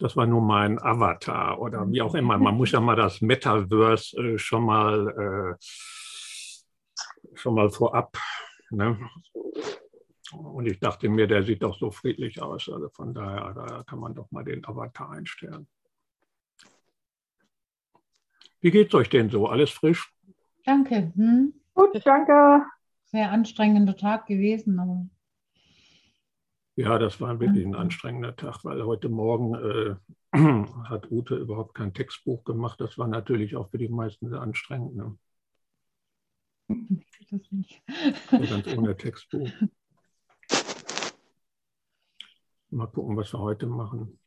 Das war nur mein Avatar oder wie auch immer. Man muss ja mal das Metaverse äh, schon mal äh, schon mal vorab. Ne? Und ich dachte mir, der sieht doch so friedlich aus. Also von daher, da kann man doch mal den Avatar einstellen. Wie geht's euch denn so? Alles frisch? Danke. Hm? Gut, danke. Sehr anstrengender Tag gewesen, aber. Ja, das war wirklich ein anstrengender Tag, weil heute Morgen äh, hat Ute überhaupt kein Textbuch gemacht. Das war natürlich auch für die meisten sehr anstrengend. Ne? Das nicht. ganz ohne Textbuch. Mal gucken, was wir heute machen.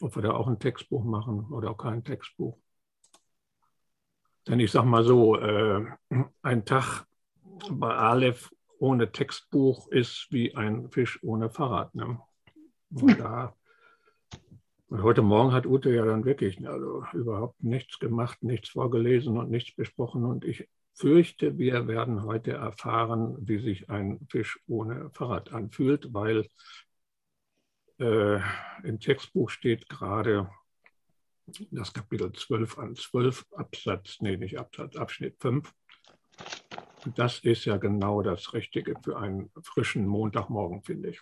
Ob wir da auch ein Textbuch machen oder auch kein Textbuch. Denn ich sage mal so, äh, ein Tag bei Aleph ohne Textbuch ist wie ein Fisch ohne Fahrrad. Ne? Und da, und heute Morgen hat Ute ja dann wirklich also überhaupt nichts gemacht, nichts vorgelesen und nichts besprochen. Und ich fürchte, wir werden heute erfahren, wie sich ein Fisch ohne Fahrrad anfühlt, weil äh, im Textbuch steht gerade das Kapitel 12 an 12, Absatz, nee, nicht Absatz, Abschnitt 5. Das ist ja genau das Richtige für einen frischen Montagmorgen, finde ich.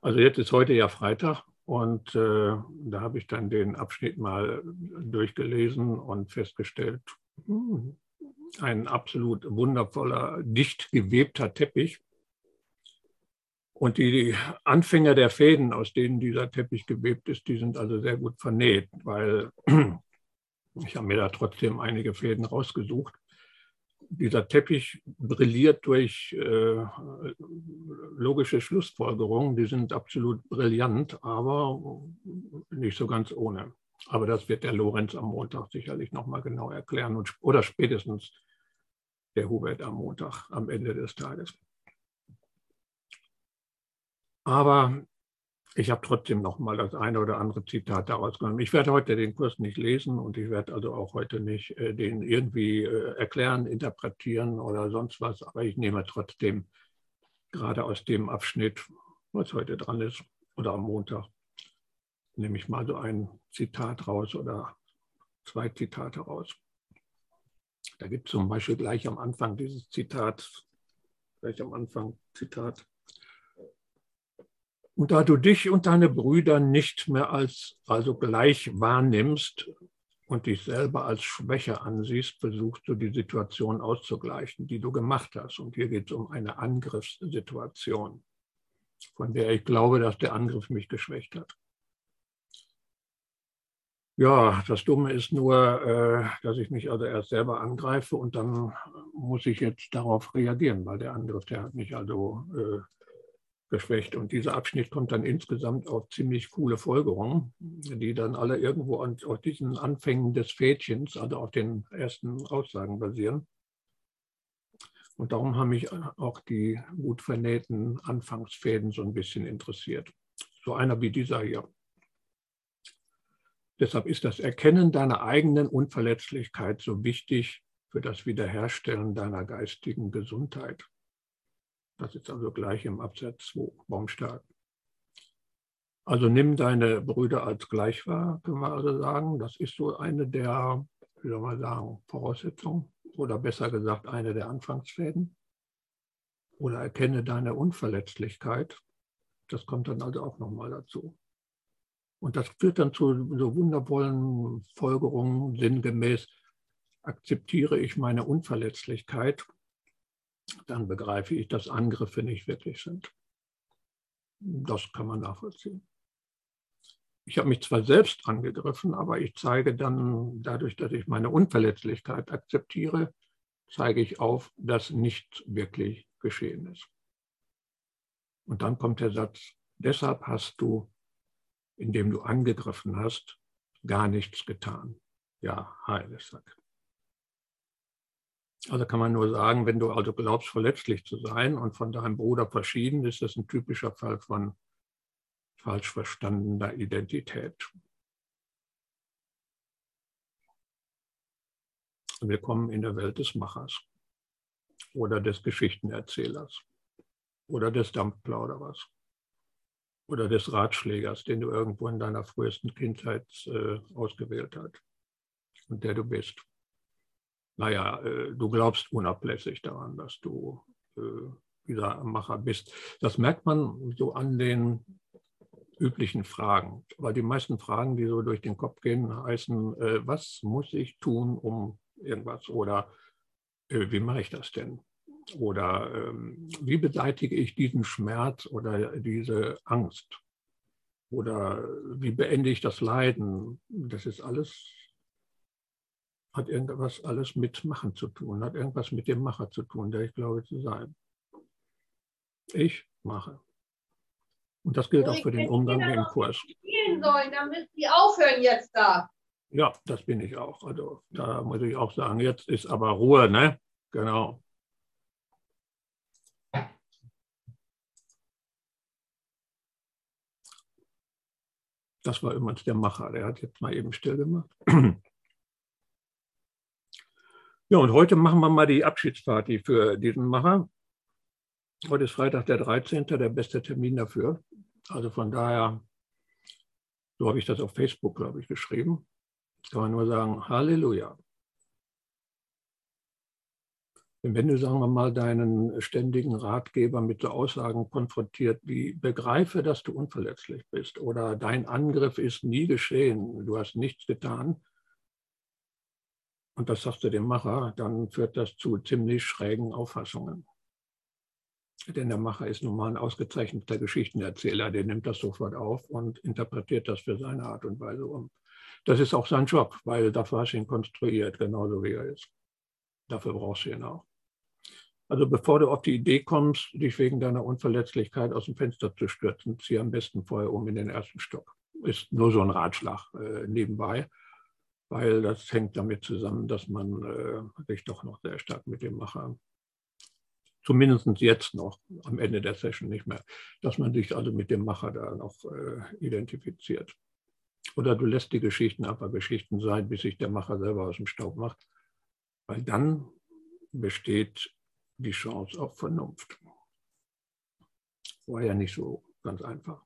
Also jetzt ist heute ja Freitag und äh, da habe ich dann den Abschnitt mal durchgelesen und festgestellt, hm, ein absolut wundervoller, dicht gewebter Teppich. Und die Anfänger der Fäden, aus denen dieser Teppich gewebt ist, die sind also sehr gut vernäht, weil ich habe mir da trotzdem einige Fäden rausgesucht. Dieser Teppich brilliert durch äh, logische Schlussfolgerungen, die sind absolut brillant, aber nicht so ganz ohne. Aber das wird der Lorenz am Montag sicherlich nochmal genau erklären und, oder spätestens der Hubert am Montag, am Ende des Tages. Aber ich habe trotzdem noch mal das eine oder andere Zitat daraus genommen. Ich werde heute den Kurs nicht lesen und ich werde also auch heute nicht äh, den irgendwie äh, erklären, interpretieren oder sonst was. Aber ich nehme trotzdem gerade aus dem Abschnitt, was heute dran ist oder am Montag, nehme ich mal so ein Zitat raus oder zwei Zitate raus. Da gibt es zum Beispiel gleich am Anfang dieses Zitat, gleich am Anfang Zitat. Und da du dich und deine Brüder nicht mehr als also gleich wahrnimmst und dich selber als Schwäche ansiehst, versuchst du die Situation auszugleichen, die du gemacht hast. Und hier geht es um eine Angriffssituation, von der ich glaube, dass der Angriff mich geschwächt hat. Ja, das Dumme ist nur, äh, dass ich mich also erst selber angreife und dann muss ich jetzt darauf reagieren, weil der Angriff, der hat mich also äh, geschwächt. Und dieser Abschnitt kommt dann insgesamt auf ziemlich coole Folgerungen, die dann alle irgendwo an, auf diesen Anfängen des Fädchens, also auf den ersten Aussagen basieren. Und darum haben mich auch die gut vernähten Anfangsfäden so ein bisschen interessiert. So einer wie dieser hier. Deshalb ist das Erkennen deiner eigenen Unverletzlichkeit so wichtig für das Wiederherstellen deiner geistigen Gesundheit. Das ist also gleich im Absatz 2 Baumstark. Also nimm deine Brüder als gleich wahr, können wir also sagen. Das ist so eine der, wie soll man sagen, Voraussetzungen oder besser gesagt eine der Anfangsfäden. Oder erkenne deine Unverletzlichkeit. Das kommt dann also auch nochmal dazu. Und das führt dann zu so wundervollen Folgerungen, sinngemäß akzeptiere ich meine Unverletzlichkeit dann begreife ich, dass Angriffe nicht wirklich sind. Das kann man nachvollziehen. Ich habe mich zwar selbst angegriffen, aber ich zeige dann, dadurch, dass ich meine Unverletzlichkeit akzeptiere, zeige ich auf, dass nichts wirklich geschehen ist. Und dann kommt der Satz, deshalb hast du, indem du angegriffen hast, gar nichts getan. Ja, heiles Sack. Also kann man nur sagen, wenn du also glaubst, verletzlich zu sein und von deinem Bruder verschieden, ist das ein typischer Fall von falsch verstandener Identität. Willkommen in der Welt des Machers oder des Geschichtenerzählers oder des Dampfplauderers. oder des Ratschlägers, den du irgendwo in deiner frühesten Kindheit äh, ausgewählt hast und der du bist. Naja, äh, du glaubst unablässig daran, dass du äh, dieser Macher bist. Das merkt man so an den üblichen Fragen. Weil die meisten Fragen, die so durch den Kopf gehen, heißen, äh, was muss ich tun, um irgendwas? Oder äh, wie mache ich das denn? Oder ähm, wie beseitige ich diesen Schmerz oder diese Angst? Oder wie beende ich das Leiden? Das ist alles, hat irgendwas alles mit Machen zu tun, hat irgendwas mit dem Macher zu tun, der ich glaube zu sein. Ich mache. Und das gilt auch für den Umgang mit dem Kurs. Spielen sollen, dann müssen die aufhören jetzt da. Ja, das bin ich auch. Also da muss ich auch sagen, jetzt ist aber Ruhe, ne? Genau. Das war übrigens der Macher, der hat jetzt mal eben still gemacht. Ja, und heute machen wir mal die Abschiedsparty für diesen Macher. Heute ist Freitag der 13., der beste Termin dafür. Also von daher, so habe ich das auf Facebook, glaube ich, geschrieben. Kann man nur sagen, Halleluja. wenn du, sagen wir mal, deinen ständigen Ratgeber mit so Aussagen konfrontiert, wie begreife, dass du unverletzlich bist oder dein Angriff ist nie geschehen, du hast nichts getan, und das sagst du dem Macher, dann führt das zu ziemlich schrägen Auffassungen. Denn der Macher ist nun mal ein ausgezeichneter Geschichtenerzähler, der nimmt das sofort auf und interpretiert das für seine Art und Weise um. Das ist auch sein Job, weil dafür hast du ihn konstruiert, genauso wie er ist. Dafür brauchst du ihn auch. Also bevor du auf die Idee kommst, dich wegen deiner Unverletzlichkeit aus dem Fenster zu stürzen, zieh am besten vorher um in den ersten Stock. Ist nur so ein Ratschlag äh, nebenbei, weil das hängt damit zusammen, dass man äh, sich doch noch sehr stark mit dem Macher, zumindest jetzt noch, am Ende der Session nicht mehr, dass man sich also mit dem Macher da noch äh, identifiziert. Oder du lässt die Geschichten einfach Geschichten sein, bis sich der Macher selber aus dem Staub macht, weil dann besteht die Chance auf Vernunft. War ja nicht so ganz einfach.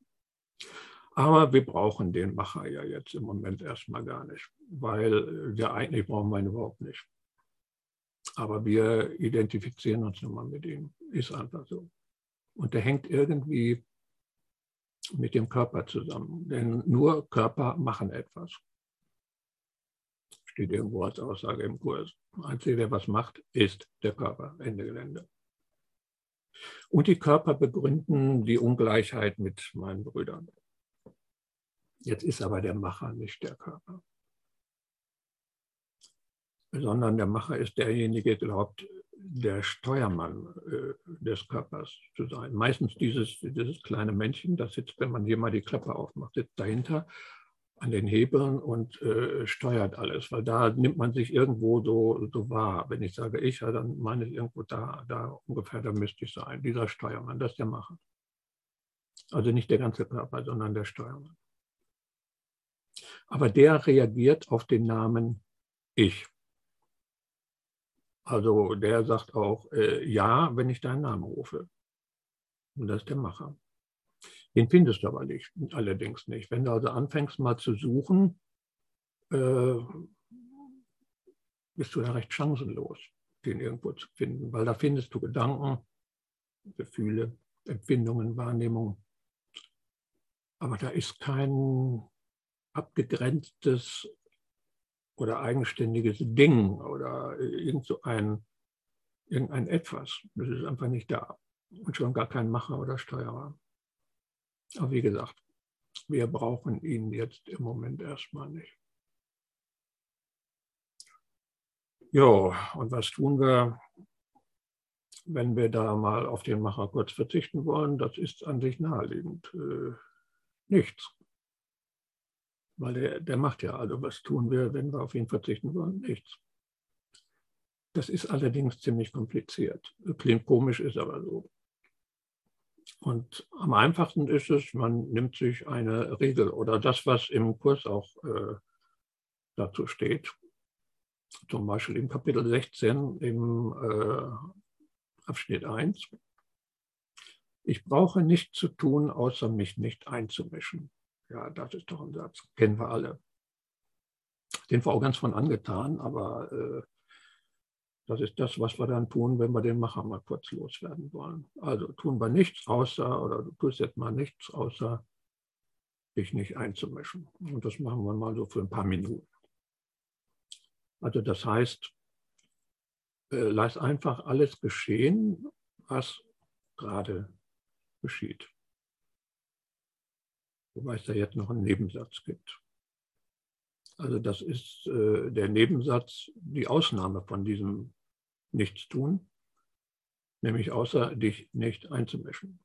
Aber wir brauchen den Macher ja jetzt im Moment erstmal gar nicht, weil wir eigentlich brauchen wir ihn überhaupt nicht. Aber wir identifizieren uns nun mal mit ihm. Ist einfach so. Und der hängt irgendwie mit dem Körper zusammen. Denn nur Körper machen etwas. Steht irgendwo als Aussage im Kurs. Einzige, der was macht, ist der Körper. Ende Gelände. Und die Körper begründen die Ungleichheit mit meinen Brüdern. Jetzt ist aber der Macher nicht der Körper, sondern der Macher ist derjenige, der glaubt, der Steuermann äh, des Körpers zu sein. Meistens dieses, dieses kleine Männchen, das sitzt, wenn man hier mal die Klappe aufmacht, sitzt dahinter an den Hebeln und äh, steuert alles, weil da nimmt man sich irgendwo so, so wahr. Wenn ich sage ich, ja, dann meine ich irgendwo da, da ungefähr, da müsste ich sein. Dieser Steuermann, das ist der Macher. Also nicht der ganze Körper, sondern der Steuermann. Aber der reagiert auf den Namen Ich. Also der sagt auch äh, Ja, wenn ich deinen Namen rufe. Und das ist der Macher. Den findest du aber nicht, allerdings nicht. Wenn du also anfängst mal zu suchen, äh, bist du da recht chancenlos, den irgendwo zu finden, weil da findest du Gedanken, Gefühle, Empfindungen, Wahrnehmungen. Aber da ist kein abgegrenztes oder eigenständiges Ding oder irgend so ein, irgendein Etwas. Das ist einfach nicht da. Und schon gar kein Macher oder Steuerer. Aber wie gesagt, wir brauchen ihn jetzt im Moment erstmal nicht. Jo, und was tun wir, wenn wir da mal auf den Macher kurz verzichten wollen? Das ist an sich naheliegend. Äh, nichts. Weil der, der macht ja, also was tun wir, wenn wir auf ihn verzichten wollen? Nichts. Das ist allerdings ziemlich kompliziert. Klingt komisch, ist aber so. Und am einfachsten ist es, man nimmt sich eine Regel oder das, was im Kurs auch äh, dazu steht. Zum Beispiel im Kapitel 16 im äh, Abschnitt 1 Ich brauche nichts zu tun, außer mich nicht einzumischen. Ja, das ist doch ein Satz, kennen wir alle. Den war auch ganz von angetan, aber äh, das ist das, was wir dann tun, wenn wir den Macher mal kurz loswerden wollen. Also tun wir nichts außer, oder du tust jetzt mal nichts außer, dich nicht einzumischen. Und das machen wir mal so für ein paar Minuten. Also das heißt, äh, lass einfach alles geschehen, was gerade geschieht. Wobei es da jetzt noch einen Nebensatz gibt. Also das ist äh, der Nebensatz, die Ausnahme von diesem Nichtstun, nämlich außer dich nicht einzumischen.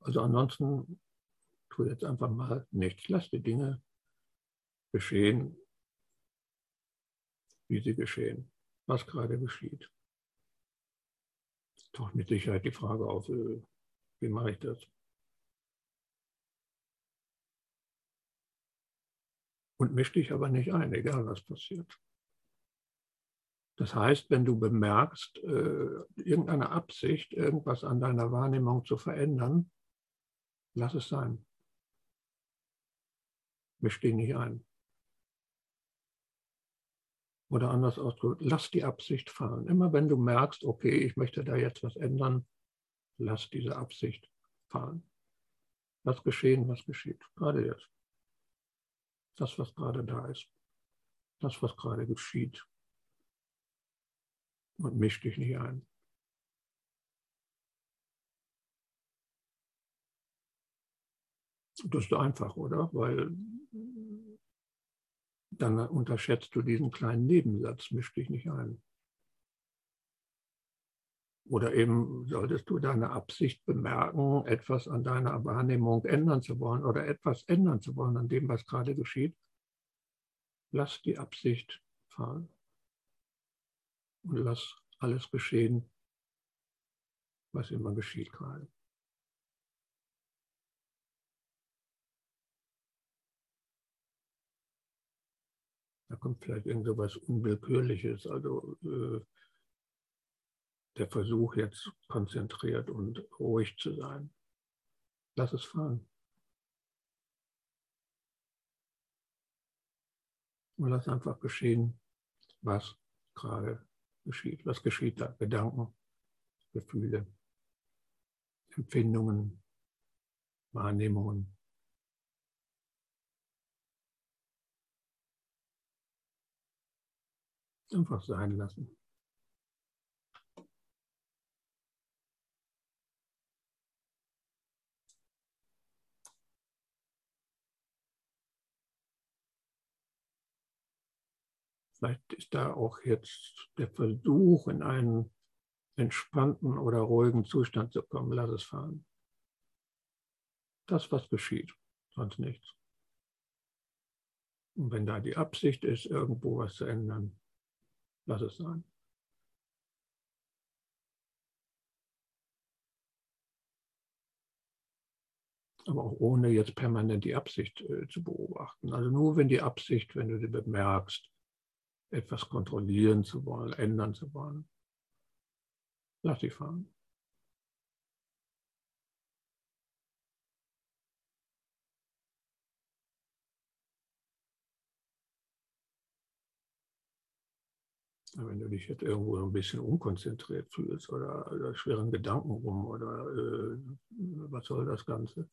Also ansonsten tu jetzt einfach mal nichts. Lass die Dinge geschehen, wie sie geschehen, was gerade geschieht. Taucht mit Sicherheit die Frage auf, äh, wie mache ich das? Und misch dich aber nicht ein, egal was passiert. Das heißt, wenn du bemerkst, äh, irgendeine Absicht, irgendwas an deiner Wahrnehmung zu verändern, lass es sein. Misch dich nicht ein. Oder anders ausgedrückt, lass die Absicht fallen. Immer wenn du merkst, okay, ich möchte da jetzt was ändern, lass diese Absicht fallen. Lass geschehen, was geschieht. Gerade jetzt. Das, was gerade da ist. Das, was gerade geschieht und misch dich nicht ein. Das ist einfach, oder? Weil dann unterschätzt du diesen kleinen Nebensatz, misch dich nicht ein. Oder eben solltest du deine Absicht bemerken, etwas an deiner Wahrnehmung ändern zu wollen oder etwas ändern zu wollen an dem, was gerade geschieht. Lass die Absicht fallen und lass alles geschehen, was immer geschieht gerade. Da kommt vielleicht irgend so was Unwillkürliches, also äh, der Versuch jetzt konzentriert und ruhig zu sein. Lass es fahren. Und lass einfach geschehen, was gerade geschieht. Was geschieht da? Gedanken, Gefühle, Empfindungen, Wahrnehmungen. Einfach sein lassen. Vielleicht ist da auch jetzt der Versuch, in einen entspannten oder ruhigen Zustand zu kommen. Lass es fahren. Das, was geschieht, sonst nichts. Und wenn da die Absicht ist, irgendwo was zu ändern, lass es sein. aber auch ohne jetzt permanent die Absicht äh, zu beobachten. Also nur wenn die Absicht, wenn du sie bemerkst, etwas kontrollieren zu wollen, ändern zu wollen. Lass sie fahren. Wenn du dich jetzt irgendwo ein bisschen unkonzentriert fühlst oder, oder schweren Gedanken rum oder äh, was soll das Ganze,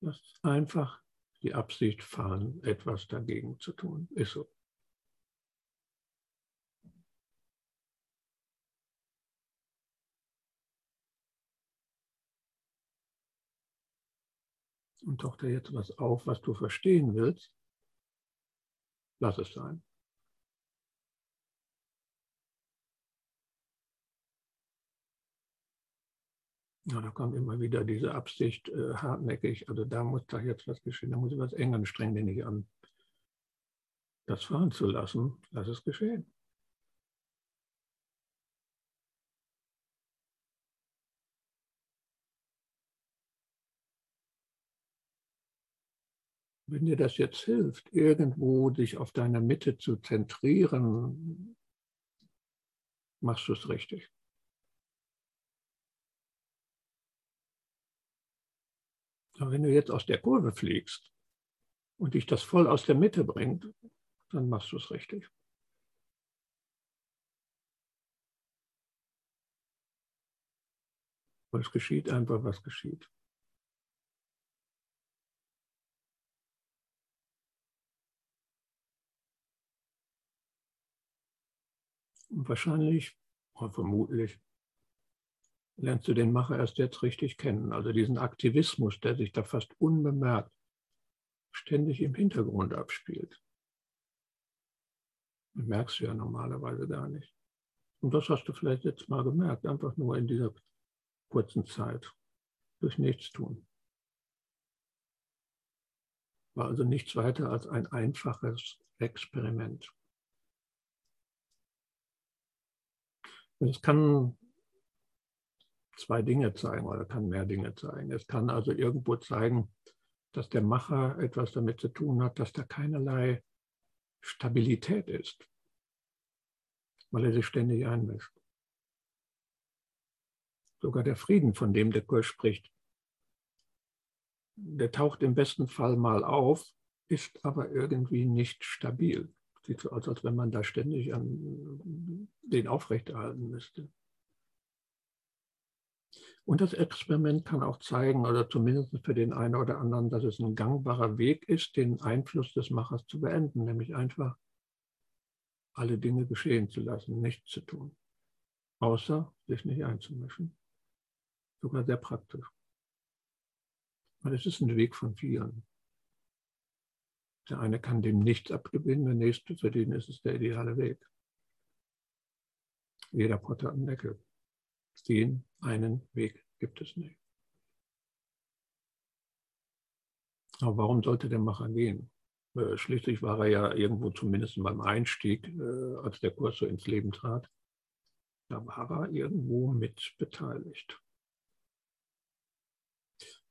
lass einfach die Absicht fahren, etwas dagegen zu tun. Ist so. Und taucht da jetzt was auf, was du verstehen willst, lass es sein. Ja, da kommt immer wieder diese Absicht äh, hartnäckig, also da muss da jetzt was geschehen, da muss ich was ändern, streng dich nicht an. Das fahren zu lassen, lass es geschehen. wenn dir das jetzt hilft, irgendwo dich auf deine Mitte zu zentrieren, machst du es richtig. Aber wenn du jetzt aus der Kurve fliegst und dich das voll aus der Mitte bringt, dann machst du es richtig. Aber es geschieht einfach, was geschieht. Wahrscheinlich, vermutlich, lernst du den Macher erst jetzt richtig kennen. Also diesen Aktivismus, der sich da fast unbemerkt ständig im Hintergrund abspielt. Das merkst du ja normalerweise gar nicht. Und das hast du vielleicht jetzt mal gemerkt, einfach nur in dieser kurzen Zeit, durch nichts tun. War also nichts weiter als ein einfaches Experiment. Und es kann zwei Dinge zeigen oder kann mehr Dinge zeigen. Es kann also irgendwo zeigen, dass der Macher etwas damit zu tun hat, dass da keinerlei Stabilität ist, weil er sich ständig einmischt. Sogar der Frieden, von dem der Kurs spricht, der taucht im besten Fall mal auf, ist aber irgendwie nicht stabil. Sieht so aus, als wenn man da ständig an den aufrechterhalten müsste. Und das Experiment kann auch zeigen, oder zumindest für den einen oder anderen, dass es ein gangbarer Weg ist, den Einfluss des Machers zu beenden, nämlich einfach alle Dinge geschehen zu lassen, nichts zu tun, außer sich nicht einzumischen. Sogar sehr praktisch. Und es ist ein Weg von vielen. Der eine kann dem nichts abgewinnen, der nächste, für den ist es der ideale Weg. Jeder Potter am Deckel. Den einen Weg gibt es nicht. Aber warum sollte der Macher gehen? Äh, schließlich war er ja irgendwo zumindest beim Einstieg, äh, als der Kurs so ins Leben trat, da war er irgendwo mit beteiligt.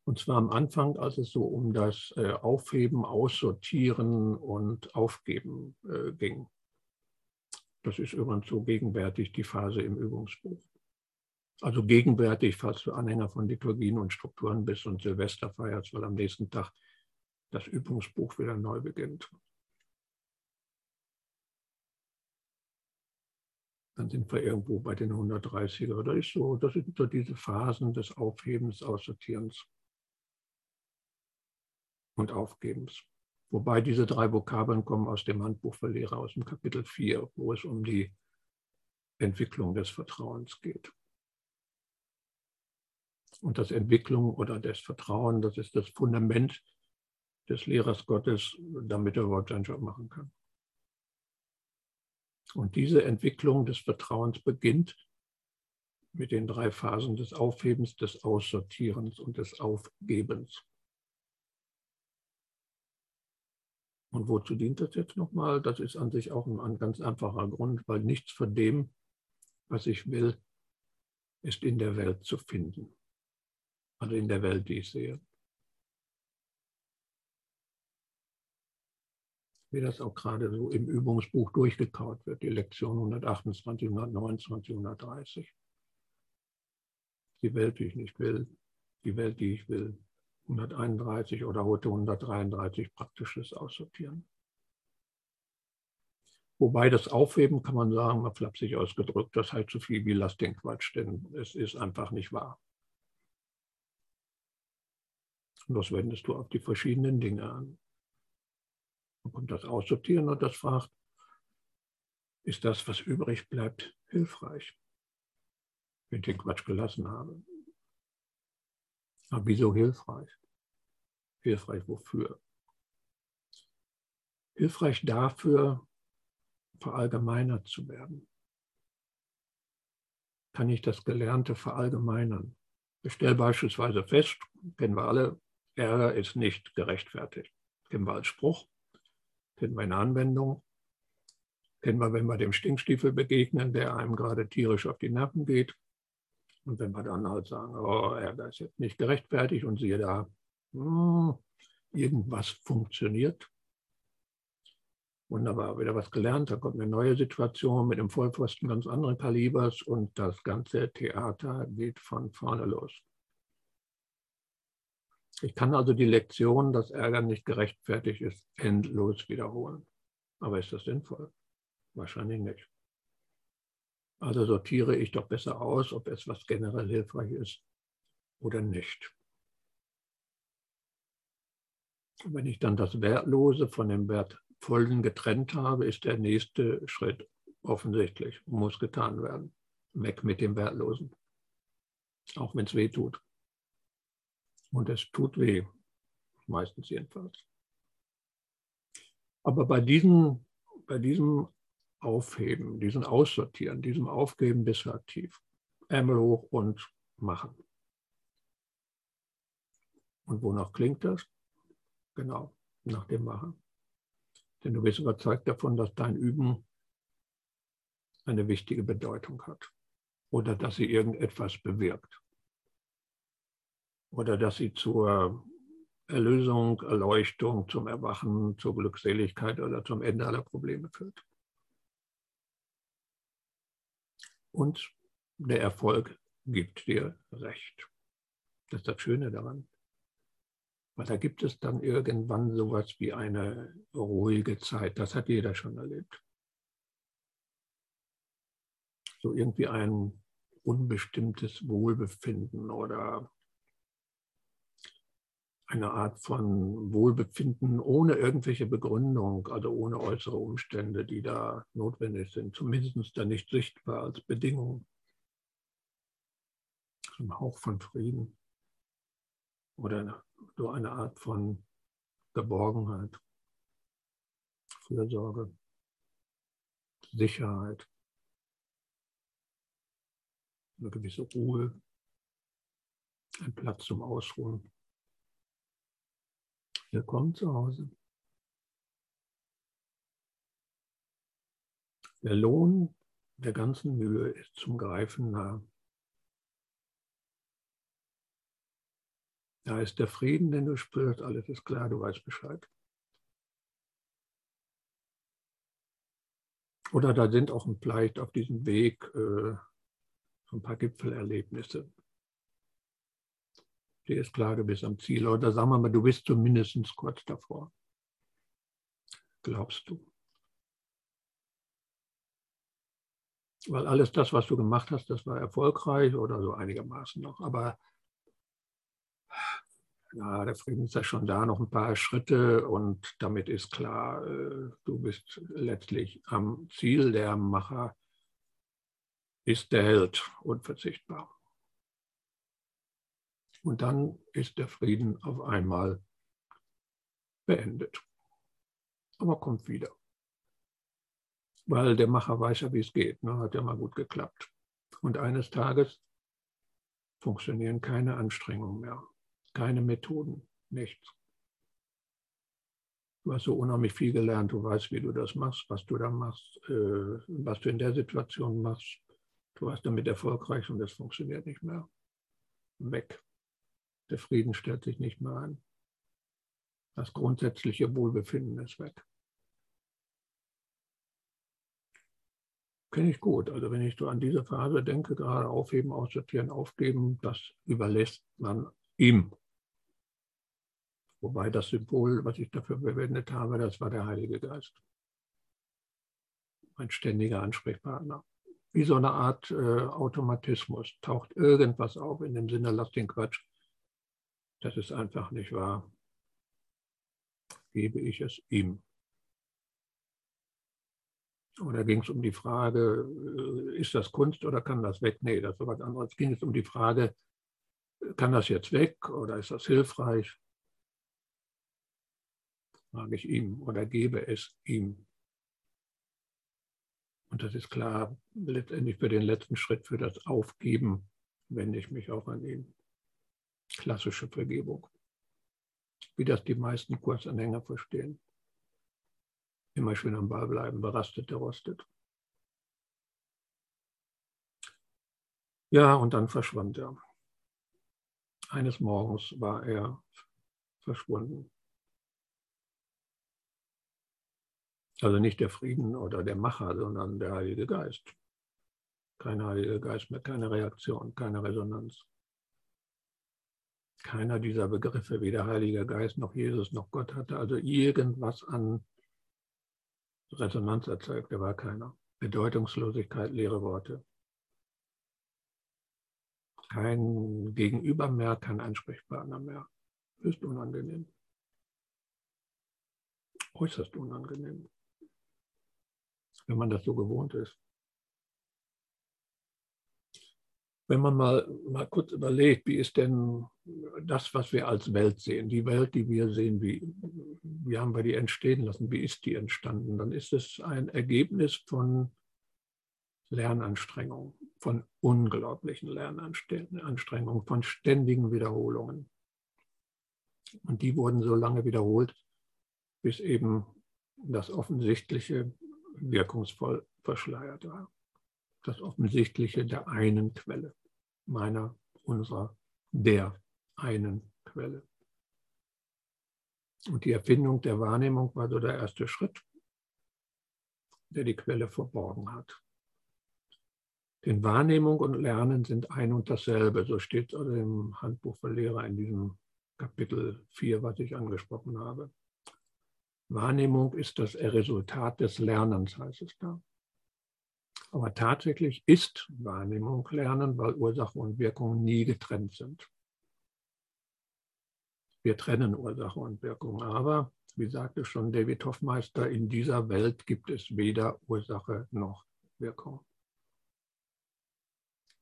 Und zwar am Anfang, als es so um das äh, Aufheben, Aussortieren und Aufgeben ging. Das ist übrigens so gegenwärtig die Phase im Übungsbuch. Also gegenwärtig, falls du Anhänger von Liturgien und Strukturen bist und Silvester feierst, weil am nächsten Tag das Übungsbuch wieder neu beginnt. Dann sind wir irgendwo bei den 130er. Das, ist so, das sind so diese Phasen des Aufhebens, Aussortierens und Aufgebens. Wobei diese drei Vokabeln kommen aus dem Handbuch für Lehrer aus dem Kapitel 4, wo es um die Entwicklung des Vertrauens geht. Und das Entwicklung oder das Vertrauen, das ist das Fundament des Lehrers Gottes, damit er überhaupt seinen Job machen kann. Und diese Entwicklung des Vertrauens beginnt mit den drei Phasen des Aufhebens, des Aussortierens und des Aufgebens. Und wozu dient das jetzt nochmal? Das ist an sich auch ein, ein ganz einfacher Grund, weil nichts von dem, was ich will, ist in der Welt zu finden. Also in der Welt, die ich sehe. Wie das auch gerade so im Übungsbuch durchgekaut wird, die Lektion 128, 129, 130. Die Welt, die ich nicht will, die Welt, die ich will, 131 oder heute 133 praktisches Aussortieren. Wobei das Aufheben kann man sagen, mal flapsig ausgedrückt, das heißt so viel wie lass den Quatsch, denn es ist einfach nicht wahr. Und das wendest du auf die verschiedenen Dinge an. Kommt das Aussortieren und das fragt, ist das, was übrig bleibt, hilfreich, wenn ich den Quatsch gelassen habe? Aber wieso hilfreich? Hilfreich wofür? Hilfreich dafür, verallgemeinert zu werden. Kann ich das Gelernte verallgemeinern? Ich stelle beispielsweise fest, kennen wir alle, Ärger ist nicht gerechtfertigt. Kennen wir als Spruch, kennen wir in Anwendung, kennen wir, wenn wir dem Stinkstiefel begegnen, der einem gerade tierisch auf die Nerven geht. Und wenn wir dann halt sagen, oh, Ärger ist jetzt nicht gerechtfertigt und siehe da, hm, irgendwas funktioniert. Wunderbar, wieder was gelernt, da kommt eine neue Situation mit dem Vollpfosten ganz anderen Kalibers und das ganze Theater geht von vorne los. Ich kann also die Lektion, dass Ärger nicht gerechtfertigt ist, endlos wiederholen. Aber ist das sinnvoll? Wahrscheinlich nicht. Also sortiere ich doch besser aus, ob es was generell hilfreich ist oder nicht. Wenn ich dann das Wertlose von dem Wertvollen getrennt habe, ist der nächste Schritt offensichtlich, muss getan werden. Weg mit dem Wertlosen. Auch wenn es weh tut. Und es tut weh, meistens jedenfalls. Aber bei, diesen, bei diesem Aufheben, diesem Aussortieren, diesem Aufgeben bis aktiv, Ärmel hoch und machen. Und wonach klingt das? Genau, nach dem Machen. Denn du bist überzeugt davon, dass dein Üben eine wichtige Bedeutung hat oder dass sie irgendetwas bewirkt oder dass sie zur Erlösung, Erleuchtung, zum Erwachen, zur Glückseligkeit oder zum Ende aller Probleme führt. Und der Erfolg gibt dir recht. Das ist das Schöne daran. Weil da gibt es dann irgendwann sowas wie eine ruhige Zeit. Das hat jeder schon erlebt. So irgendwie ein unbestimmtes Wohlbefinden oder eine Art von Wohlbefinden ohne irgendwelche Begründung, also ohne äußere Umstände, die da notwendig sind, zumindest da nicht sichtbar als Bedingung. So ein Hauch von Frieden oder so eine Art von Geborgenheit, Fürsorge, Sicherheit, eine gewisse Ruhe, ein Platz zum Ausruhen. Willkommen zu Hause. Der Lohn der ganzen Mühe ist zum Greifen nah. Da ist der Frieden, den du spürst, alles ist klar, du weißt Bescheid. Oder da sind auch vielleicht auf diesem Weg äh, ein paar Gipfelerlebnisse, dir ist klar, du bist am Ziel. Oder sagen wir mal, du bist zumindest kurz davor. Glaubst du? Weil alles das, was du gemacht hast, das war erfolgreich oder so einigermaßen noch. Aber na, der Frieden ist ja schon da, noch ein paar Schritte und damit ist klar, äh, du bist letztlich am Ziel. Der Macher ist der Held, unverzichtbar. Und dann ist der Frieden auf einmal beendet. Aber kommt wieder. Weil der Macher weiß ja, wie es geht. Ne? Hat ja mal gut geklappt. Und eines Tages funktionieren keine Anstrengungen mehr, keine Methoden, nichts. Du hast so unheimlich viel gelernt, du weißt, wie du das machst, was du da machst, äh, was du in der Situation machst. Du warst damit erfolgreich und es funktioniert nicht mehr. Weg. Der Frieden stellt sich nicht mehr ein. Das grundsätzliche Wohlbefinden ist weg. Kenne ich gut. Also wenn ich so an diese Phase denke, gerade aufheben, aussortieren, aufgeben, das überlässt man ihm. Wobei das Symbol, was ich dafür verwendet habe, das war der Heilige Geist. Ein ständiger Ansprechpartner. Wie so eine Art äh, Automatismus. Taucht irgendwas auf in dem Sinne, lass den Quatsch das ist einfach nicht wahr. Gebe ich es ihm. Oder ging es um die Frage, äh, ist das Kunst oder kann das weg? Nee, das ist was anderes. Ging es um die Frage, kann das jetzt weg oder ist das hilfreich? Frage ich ihm oder gebe es ihm. Und das ist klar, letztendlich für den letzten Schritt, für das Aufgeben, wende ich mich auch an ihn klassische Vergebung, wie das die meisten Kursanhänger verstehen. Immer schön am Ball bleiben, berastet, der rostet. Ja, und dann verschwand er. Eines Morgens war er verschwunden. Also nicht der Frieden oder der Macher, sondern der Heilige Geist. Kein Heiliger Geist mehr, keine Reaktion, keine Resonanz. Keiner dieser Begriffe, weder Heiliger Geist noch Jesus noch Gott hatte also irgendwas an Resonanz erzeugt. Da war keiner. Bedeutungslosigkeit, leere Worte. Kein Gegenüber mehr, kein Ansprechpartner mehr. Ist unangenehm. Äußerst unangenehm. Wenn man das so gewohnt ist. Wenn man mal, mal kurz überlegt, wie ist denn das, was wir als Welt sehen, die Welt, die wir sehen, wie, wie haben wir die entstehen lassen, wie ist die entstanden, dann ist es ein Ergebnis von Lernanstrengungen, von unglaublichen Lernanstrengungen, von ständigen Wiederholungen. Und die wurden so lange wiederholt, bis eben das Offensichtliche wirkungsvoll verschleiert war das Offensichtliche der einen Quelle, meiner, unserer, der einen Quelle. Und die Erfindung der Wahrnehmung war so der erste Schritt, der die Quelle verborgen hat. Denn Wahrnehmung und Lernen sind ein und dasselbe. So steht es also im Handbuch für Lehrer in diesem Kapitel 4, was ich angesprochen habe. Wahrnehmung ist das Resultat des Lernens, heißt es da. Aber tatsächlich ist Wahrnehmung Lernen, weil Ursache und Wirkung nie getrennt sind. Wir trennen Ursache und Wirkung, aber wie sagte schon David Hoffmeister, in dieser Welt gibt es weder Ursache noch Wirkung.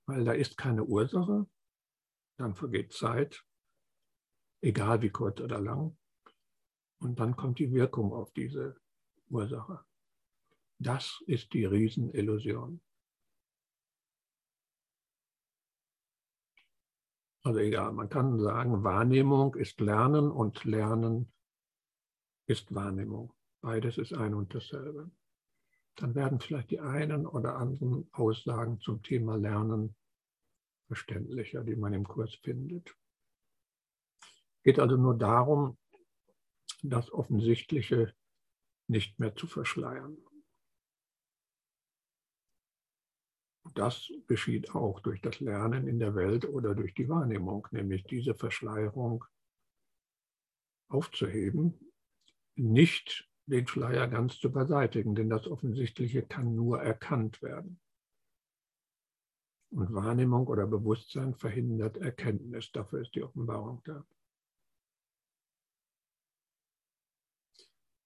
Weil da ist keine Ursache, dann vergeht Zeit, egal wie kurz oder lang, und dann kommt die Wirkung auf diese Ursache. Das ist die Riesenillusion. Also egal, man kann sagen, Wahrnehmung ist Lernen und Lernen ist Wahrnehmung. Beides ist ein und dasselbe. Dann werden vielleicht die einen oder anderen Aussagen zum Thema Lernen verständlicher, die man im Kurs findet. Es geht also nur darum, das Offensichtliche nicht mehr zu verschleiern. Das geschieht auch durch das Lernen in der Welt oder durch die Wahrnehmung, nämlich diese Verschleierung aufzuheben, nicht den Schleier ganz zu beseitigen, denn das Offensichtliche kann nur erkannt werden. Und Wahrnehmung oder Bewusstsein verhindert Erkenntnis. Dafür ist die Offenbarung da.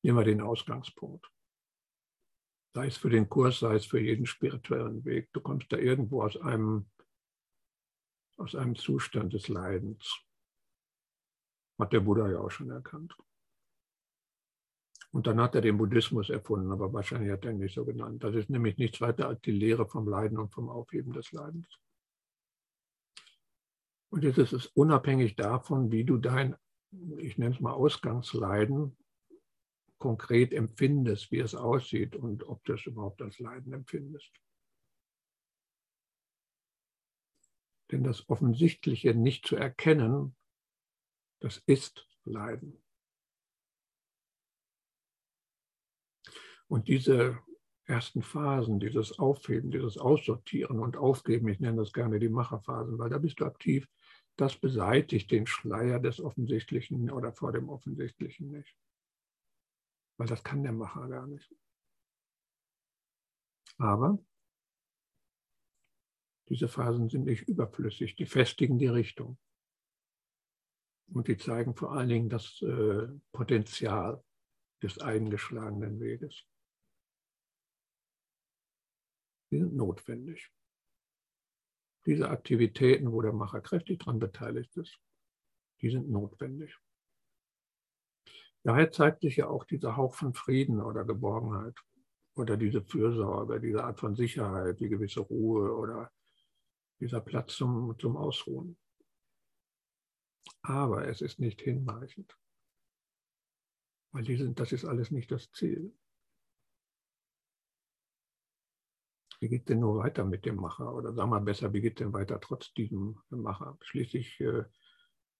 Nehmen wir den Ausgangspunkt sei es für den Kurs, sei es für jeden spirituellen Weg. Du kommst da irgendwo aus einem, aus einem Zustand des Leidens. Hat der Buddha ja auch schon erkannt. Und dann hat er den Buddhismus erfunden, aber wahrscheinlich hat er ihn nicht so genannt. Das ist nämlich nichts weiter als die Lehre vom Leiden und vom Aufheben des Leidens. Und jetzt ist es unabhängig davon, wie du dein, ich nenne es mal Ausgangsleiden, konkret empfindest, wie es aussieht und ob du es überhaupt als Leiden empfindest. Denn das Offensichtliche nicht zu erkennen, das ist Leiden. Und diese ersten Phasen, dieses Aufheben, dieses Aussortieren und Aufgeben, ich nenne das gerne die Macherphasen, weil da bist du aktiv, das beseitigt den Schleier des Offensichtlichen oder vor dem Offensichtlichen nicht. Weil das kann der Macher gar nicht. Aber diese Phasen sind nicht überflüssig, die festigen die Richtung. Und die zeigen vor allen Dingen das äh, Potenzial des eingeschlagenen Weges. Die sind notwendig. Diese Aktivitäten, wo der Macher kräftig daran beteiligt ist, die sind notwendig. Daher zeigt sich ja auch dieser Hauch von Frieden oder Geborgenheit oder diese Fürsorge, diese Art von Sicherheit, die gewisse Ruhe oder dieser Platz zum, zum Ausruhen. Aber es ist nicht hinreichend, weil die sind, das ist alles nicht das Ziel. Wie geht denn nur weiter mit dem Macher? Oder sagen wir besser, wie geht denn weiter trotz diesem Macher? Schließlich äh,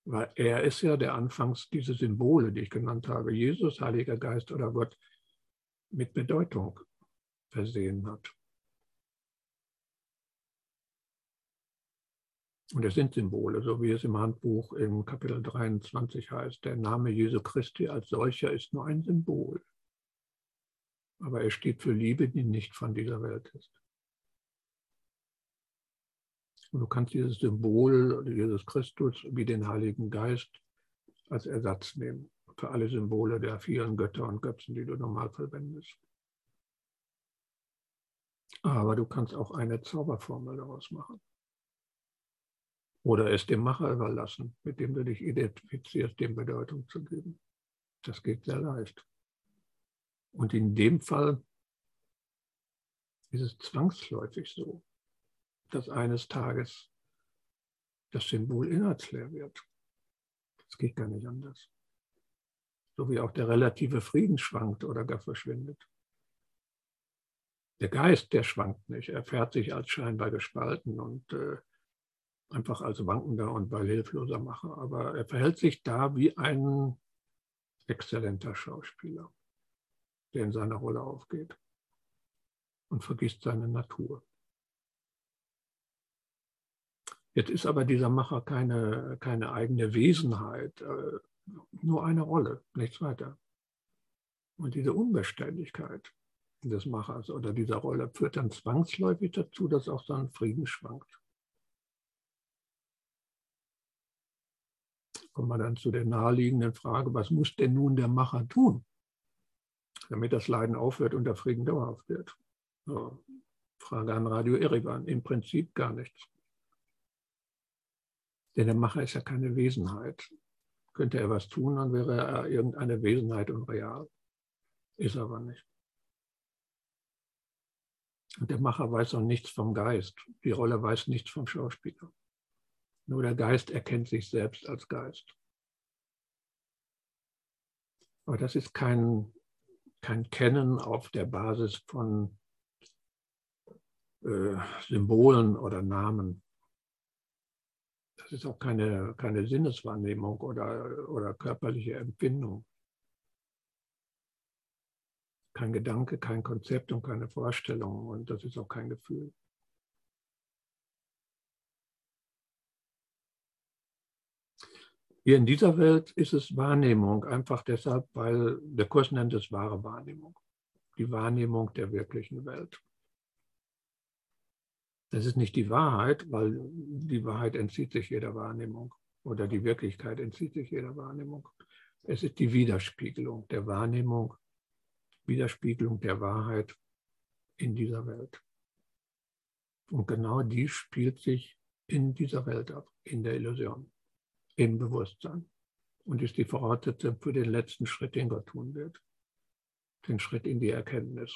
weil er ist ja der Anfangs diese Symbole, die ich genannt habe, Jesus, Heiliger Geist oder Gott, mit Bedeutung versehen hat. Und es sind Symbole, so wie es im Handbuch im Kapitel 23 heißt. Der Name Jesu Christi als solcher ist nur ein Symbol. Aber er steht für Liebe, die nicht von dieser Welt ist. Und du kannst dieses Symbol Jesus Christus wie den Heiligen Geist als Ersatz nehmen für alle Symbole der vielen Götter und Götzen, die du normal verwendest. Aber du kannst auch eine Zauberformel daraus machen. Oder es dem Macher überlassen, mit dem du dich identifizierst, dem Bedeutung zu geben. Das geht sehr leicht. Und in dem Fall ist es zwangsläufig so, dass eines Tages das Symbol inhaltsleer wird. Das geht gar nicht anders. So wie auch der relative Frieden schwankt oder gar verschwindet. Der Geist, der schwankt nicht. Er fährt sich als scheinbar gespalten und äh, einfach als wankender und weil hilfloser Macher. Aber er verhält sich da wie ein exzellenter Schauspieler, der in seiner Rolle aufgeht und vergisst seine Natur. Jetzt ist aber dieser Macher keine, keine eigene Wesenheit, äh, nur eine Rolle, nichts weiter. Und diese Unbeständigkeit des Machers oder dieser Rolle führt dann zwangsläufig dazu, dass auch sein Frieden schwankt. kommen wir dann zu der naheliegenden Frage, was muss denn nun der Macher tun, damit das Leiden aufhört und der Frieden dauerhaft wird? So, Frage an Radio Erivan, im Prinzip gar nichts. Denn der Macher ist ja keine Wesenheit. Könnte er was tun, dann wäre er irgendeine Wesenheit und real. Ist aber nicht. Und der Macher weiß auch nichts vom Geist. Die Rolle weiß nichts vom Schauspieler. Nur der Geist erkennt sich selbst als Geist. Aber das ist kein, kein Kennen auf der Basis von äh, Symbolen oder Namen. Das ist auch keine, keine Sinneswahrnehmung oder, oder körperliche Empfindung. Kein Gedanke, kein Konzept und keine Vorstellung. Und das ist auch kein Gefühl. Hier in dieser Welt ist es Wahrnehmung, einfach deshalb, weil der Kurs nennt es wahre Wahrnehmung. Die Wahrnehmung der wirklichen Welt. Das ist nicht die Wahrheit, weil die Wahrheit entzieht sich jeder Wahrnehmung oder die Wirklichkeit entzieht sich jeder Wahrnehmung. Es ist die Widerspiegelung der Wahrnehmung, Widerspiegelung der Wahrheit in dieser Welt. Und genau die spielt sich in dieser Welt ab, in der Illusion im Bewusstsein und ist die Voraussetzung für den letzten Schritt, den Gott tun wird, den Schritt in die Erkenntnis.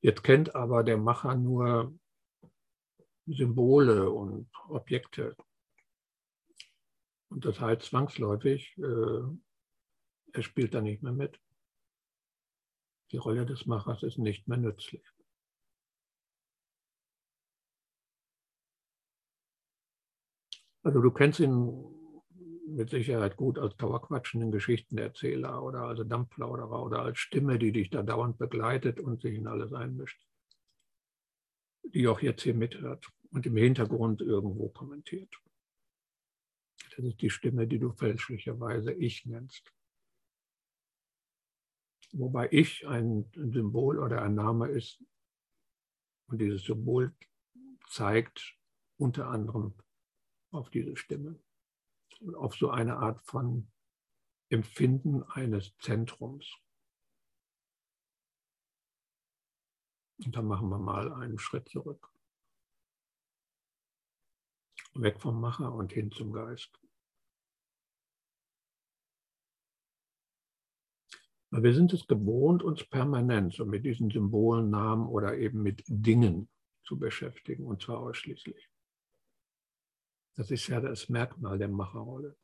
Jetzt kennt aber der Macher nur Symbole und Objekte. Und das heißt zwangsläufig, äh, er spielt da nicht mehr mit. Die Rolle des Machers ist nicht mehr nützlich. Also du kennst ihn mit Sicherheit gut als dauerquatschenden Geschichtenerzähler oder als Dampfplauderer oder als Stimme, die dich da dauernd begleitet und sich in alles einmischt. Die auch jetzt hier mithört und im Hintergrund irgendwo kommentiert. Das ist die Stimme, die du fälschlicherweise Ich nennst. Wobei Ich ein Symbol oder ein Name ist und dieses Symbol zeigt unter anderem auf diese Stimme auf so eine Art von Empfinden eines Zentrums. Und dann machen wir mal einen Schritt zurück. Weg vom Macher und hin zum Geist. Wir sind es gewohnt, uns permanent so mit diesen Symbolen, Namen oder eben mit Dingen zu beschäftigen, und zwar ausschließlich. Das ist ja das Merkmal der Macherrolle.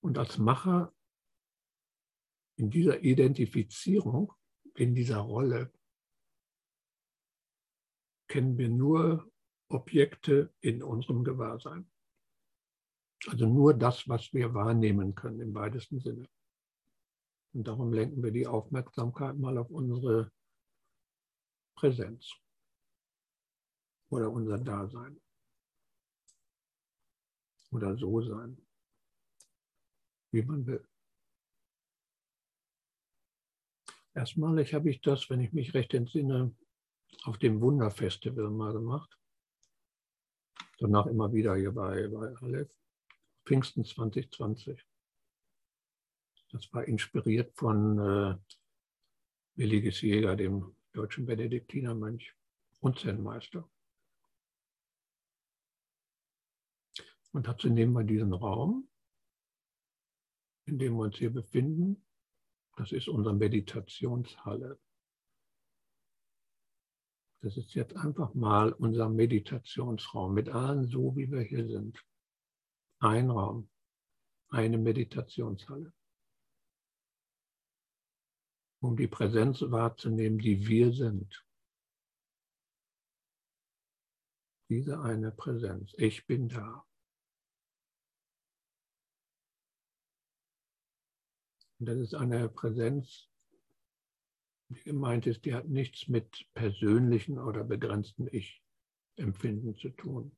Und als Macher in dieser Identifizierung, in dieser Rolle, kennen wir nur Objekte in unserem Gewahrsein. Also nur das, was wir wahrnehmen können im weitesten Sinne. Und darum lenken wir die Aufmerksamkeit mal auf unsere Präsenz oder unser Dasein oder so sein, wie man will. Erstmalig habe ich das, wenn ich mich recht entsinne, auf dem Wunderfestival mal gemacht. Danach immer wieder hier bei, bei Aleph. Pfingsten 2020. Das war inspiriert von äh, Williges Jäger, dem deutschen Benediktinermönch und Zen-Meister. Und dazu nehmen wir diesen Raum, in dem wir uns hier befinden. Das ist unsere Meditationshalle. Das ist jetzt einfach mal unser Meditationsraum mit allen so, wie wir hier sind. Ein Raum, eine Meditationshalle. Um die Präsenz wahrzunehmen, die wir sind. Diese eine Präsenz. Ich bin da. Und das ist eine Präsenz, die gemeint ist, die hat nichts mit persönlichen oder begrenzten Ich-Empfinden zu tun.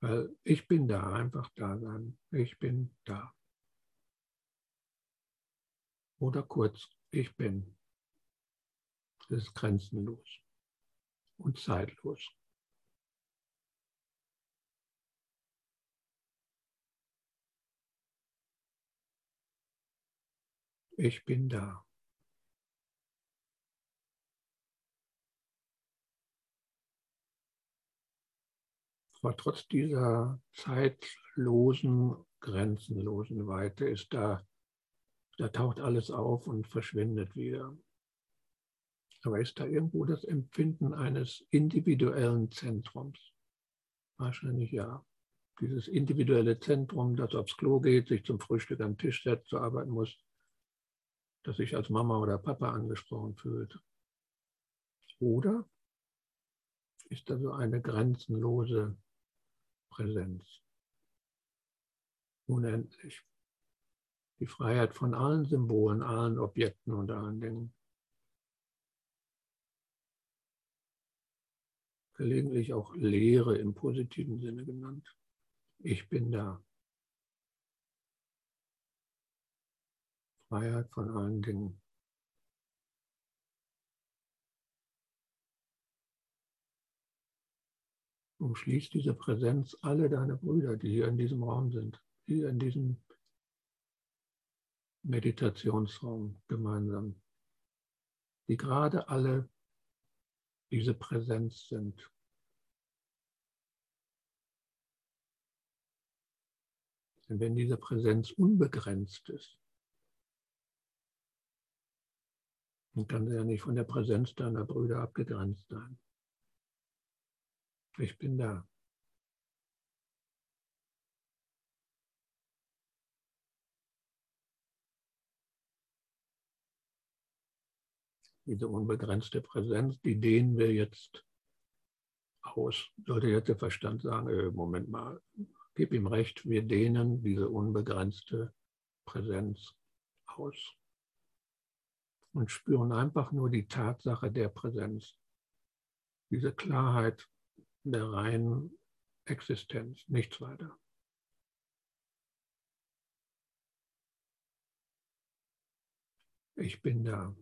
Weil ich bin da, einfach da sein. Ich bin da. Oder kurz, ich bin. Das ist grenzenlos und zeitlos. Ich bin da. Aber trotz dieser zeitlosen, grenzenlosen Weite ist da, da taucht alles auf und verschwindet wieder. Aber ist da irgendwo das Empfinden eines individuellen Zentrums? Wahrscheinlich ja. Dieses individuelle Zentrum, das aufs Klo geht, sich zum Frühstück am Tisch setzt, zur Arbeit muss, das sich als Mama oder Papa angesprochen fühlt? Oder ist da so eine grenzenlose Präsenz? Unendlich. Die Freiheit von allen Symbolen, allen Objekten und allen Dingen. Gelegentlich auch Lehre im positiven Sinne genannt. Ich bin da. Freiheit von allen Dingen. Umschließt diese Präsenz alle deine Brüder, die hier in diesem Raum sind, hier in diesem Meditationsraum gemeinsam, die gerade alle diese Präsenz sind. Denn wenn diese Präsenz unbegrenzt ist, Dann kann sie ja nicht von der Präsenz deiner Brüder abgegrenzt sein. Ich bin da. Diese unbegrenzte Präsenz, die dehnen wir jetzt aus. Sollte jetzt der Verstand sagen, äh, Moment mal, gib ihm recht, wir dehnen diese unbegrenzte Präsenz aus und spüren einfach nur die Tatsache der Präsenz, diese Klarheit der reinen Existenz, nichts weiter. Ich bin da.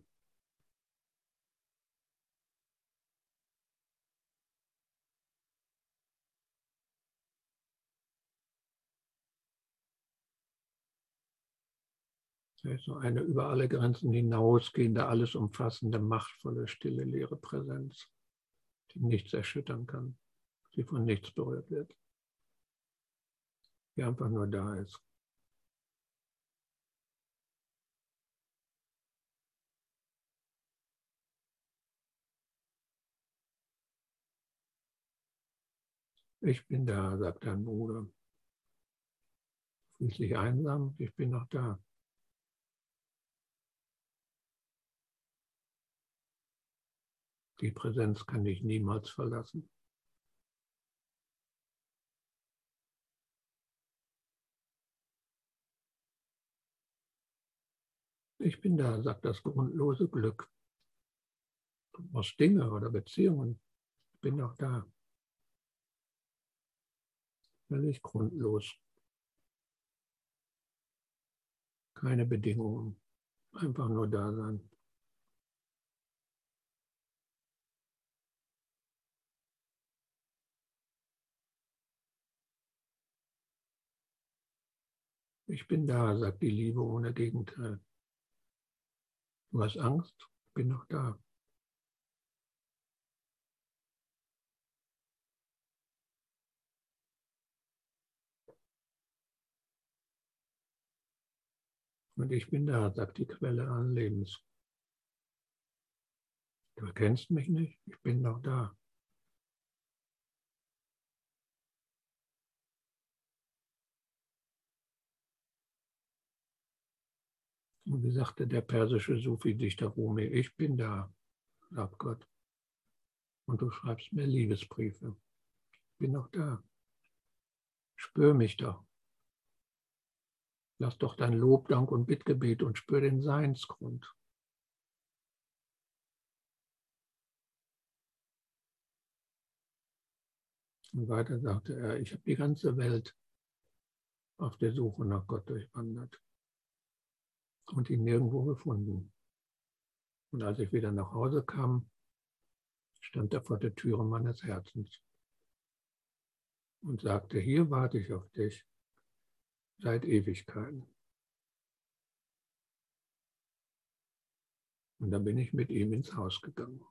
So eine über alle Grenzen hinausgehende, alles umfassende, machtvolle, stille, leere Präsenz, die nichts erschüttern kann, die von nichts berührt wird, die einfach nur da ist. Ich bin da, sagt dein Bruder. Fühlst dich einsam? Ich bin noch da. Die Präsenz kann dich niemals verlassen. Ich bin da, sagt das grundlose Glück. Brauchst Dinge oder Beziehungen. Ich bin doch da. Völlig grundlos. Keine Bedingungen. Einfach nur da sein. Ich bin da, sagt die Liebe ohne Gegenteil. Du hast Angst? Bin noch da. Und ich bin da, sagt die Quelle allen Lebens. Du erkennst mich nicht, ich bin noch da. Und wie sagte der persische Sufi-Dichter Rumi, ich bin da, sagt Gott. Und du schreibst mir Liebesbriefe. Ich bin noch da. Spür mich doch. Lass doch dein Lob, Dank und Bittgebet und spür den Seinsgrund. Und weiter sagte er, ich habe die ganze Welt auf der Suche nach Gott durchwandert und ihn nirgendwo gefunden. Und als ich wieder nach Hause kam, stand er vor der Türe meines Herzens und sagte, hier warte ich auf dich seit Ewigkeiten. Und dann bin ich mit ihm ins Haus gegangen.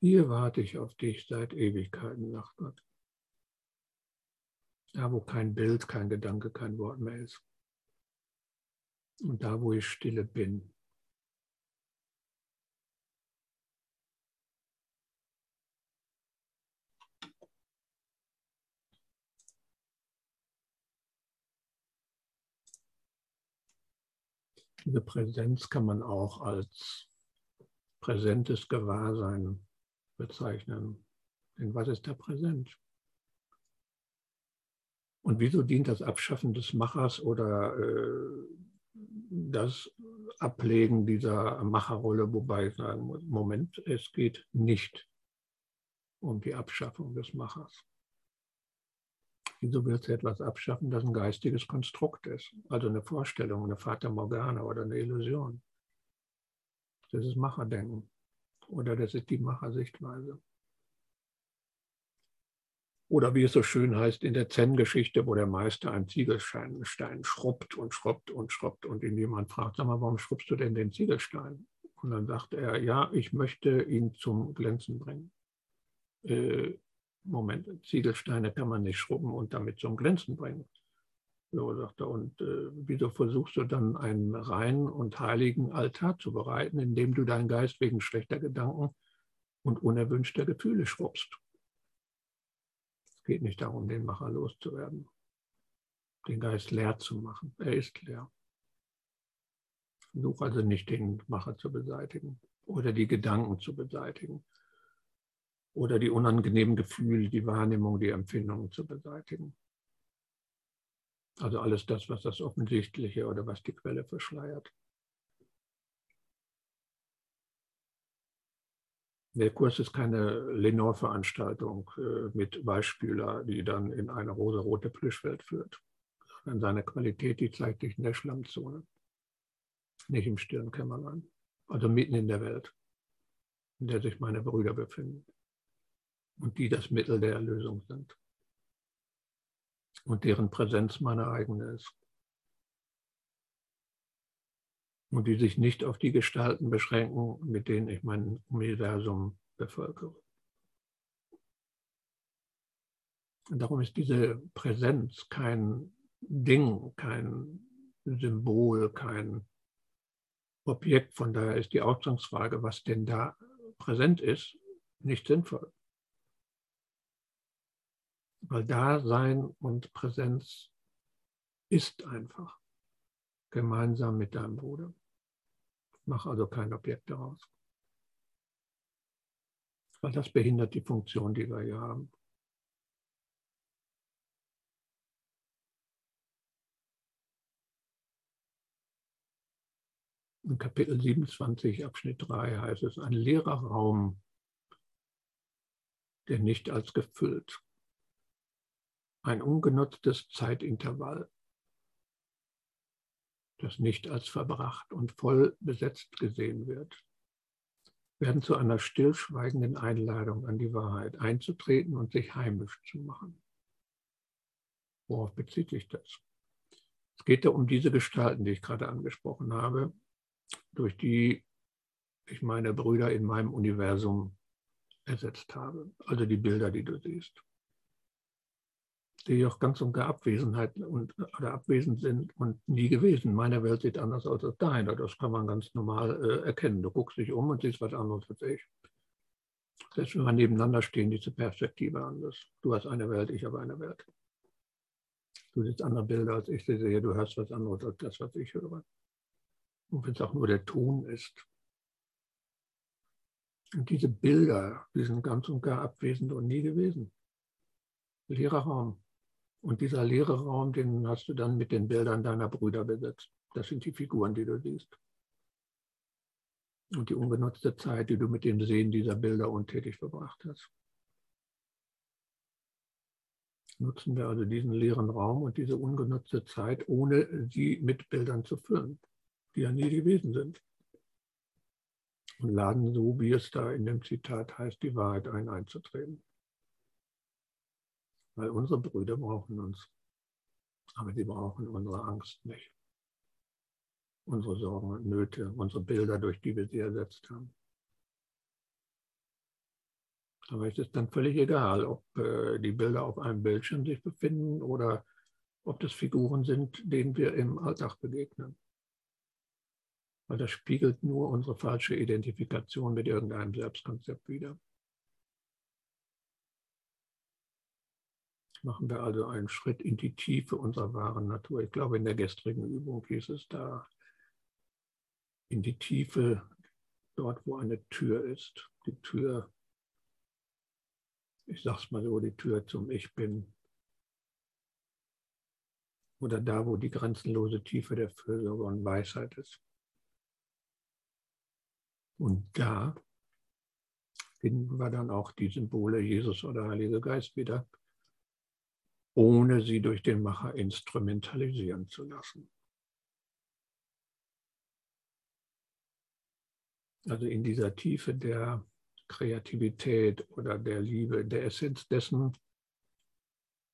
Hier warte ich auf dich seit Ewigkeiten, sagt Gott. Da, wo kein Bild, kein Gedanke, kein Wort mehr ist. Und da, wo ich stille bin. Diese Präsenz kann man auch als präsentes Gewahrsein bezeichnen. Denn was ist da präsent? Und wieso dient das Abschaffen des Machers oder äh, das Ablegen dieser Macherrolle, wobei ich sagen muss, Moment, es geht nicht um die Abschaffung des Machers. Wieso willst du etwas abschaffen, das ein geistiges Konstrukt ist? Also eine Vorstellung, eine Fata Morgana oder eine Illusion. Das ist Macherdenken oder das ist die Machersichtweise. Oder wie es so schön heißt in der Zen-Geschichte, wo der Meister einen Ziegelstein schrubbt und schrubbt und schrubbt und ihn jemand fragt, sag mal, warum schrubbst du denn den Ziegelstein? Und dann sagt er, ja, ich möchte ihn zum Glänzen bringen. Äh, Moment, Ziegelsteine kann man nicht schrubben und damit zum Glänzen bringen. So sagt er, und äh, wieso versuchst du dann einen reinen und heiligen Altar zu bereiten, indem du deinen Geist wegen schlechter Gedanken und unerwünschter Gefühle schrubbst? Es geht nicht darum, den Macher loszuwerden, den Geist leer zu machen. Er ist leer. Versuch also nicht, den Macher zu beseitigen oder die Gedanken zu beseitigen oder die unangenehmen Gefühle, die Wahrnehmung, die Empfindungen zu beseitigen. Also alles das, was das Offensichtliche oder was die Quelle verschleiert. Der Kurs ist keine Lenore-Veranstaltung äh, mit Weichspüler, die dann in eine rosarote Plüschwelt führt. Sondern seine Qualität, die zeigt sich in der Schlammzone, nicht im Stirnkämmerlein, also mitten in der Welt, in der sich meine Brüder befinden und die das Mittel der Erlösung sind und deren Präsenz meine eigene ist. Und die sich nicht auf die Gestalten beschränken, mit denen ich mein Universum bevölkere. Darum ist diese Präsenz kein Ding, kein Symbol, kein Objekt. Von daher ist die Ausgangsfrage, was denn da präsent ist, nicht sinnvoll. Weil Dasein und Präsenz ist einfach gemeinsam mit deinem Bruder mache also kein Objekt daraus. Weil das behindert die Funktion, die wir hier haben. In Kapitel 27, Abschnitt 3 heißt es, ein leerer Raum, der nicht als gefüllt. Ein ungenutztes Zeitintervall das nicht als verbracht und voll besetzt gesehen wird, werden zu einer stillschweigenden Einladung an die Wahrheit einzutreten und sich heimisch zu machen. Worauf bezieht sich das? Es geht ja um diese Gestalten, die ich gerade angesprochen habe, durch die ich meine Brüder in meinem Universum ersetzt habe. Also die Bilder, die du siehst. Die auch ganz und gar Abwesenheit und, oder abwesend sind und nie gewesen. Meine Welt sieht anders aus als deine. Das kann man ganz normal äh, erkennen. Du guckst dich um und siehst was anderes als ich. Selbst wenn wir nebeneinander stehen, diese Perspektive anders. Du hast eine Welt, ich habe eine Welt. Du siehst andere Bilder, als ich sie sehe. Du hörst was anderes als das, was ich höre. Und wenn es auch nur der Ton ist. Und diese Bilder, die sind ganz und gar abwesend und nie gewesen. Leerer Raum. Und dieser leere Raum, den hast du dann mit den Bildern deiner Brüder besetzt. Das sind die Figuren, die du siehst. Und die ungenutzte Zeit, die du mit dem Sehen dieser Bilder untätig verbracht hast. Nutzen wir also diesen leeren Raum und diese ungenutzte Zeit, ohne sie mit Bildern zu füllen, die ja nie gewesen sind. Und laden so, wie es da in dem Zitat heißt, die Wahrheit ein einzutreten. Weil unsere Brüder brauchen uns, aber sie brauchen unsere Angst nicht. Unsere Sorgen und Nöte, unsere Bilder, durch die wir sie ersetzt haben. Aber es ist dann völlig egal, ob äh, die Bilder auf einem Bildschirm sich befinden oder ob das Figuren sind, denen wir im Alltag begegnen. Weil das spiegelt nur unsere falsche Identifikation mit irgendeinem Selbstkonzept wider. Machen wir also einen Schritt in die Tiefe unserer wahren Natur. Ich glaube, in der gestrigen Übung hieß es da, in die Tiefe, dort wo eine Tür ist. Die Tür, ich sag's mal so, die Tür zum Ich Bin. Oder da, wo die grenzenlose Tiefe der Fürsorge und Weisheit ist. Und da finden wir dann auch die Symbole Jesus oder Heiliger Geist wieder, ohne sie durch den Macher instrumentalisieren zu lassen. Also in dieser Tiefe der Kreativität oder der Liebe, der Essenz dessen,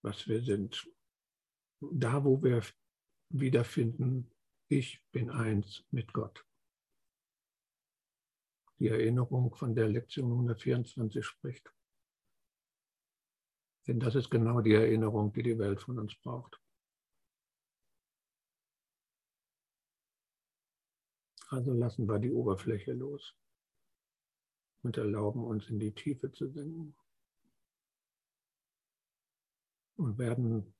was wir sind. Da, wo wir wiederfinden, ich bin eins mit Gott die Erinnerung von der Lektion 124 spricht. Denn das ist genau die Erinnerung, die die Welt von uns braucht. Also lassen wir die Oberfläche los und erlauben uns in die Tiefe zu sinken und werden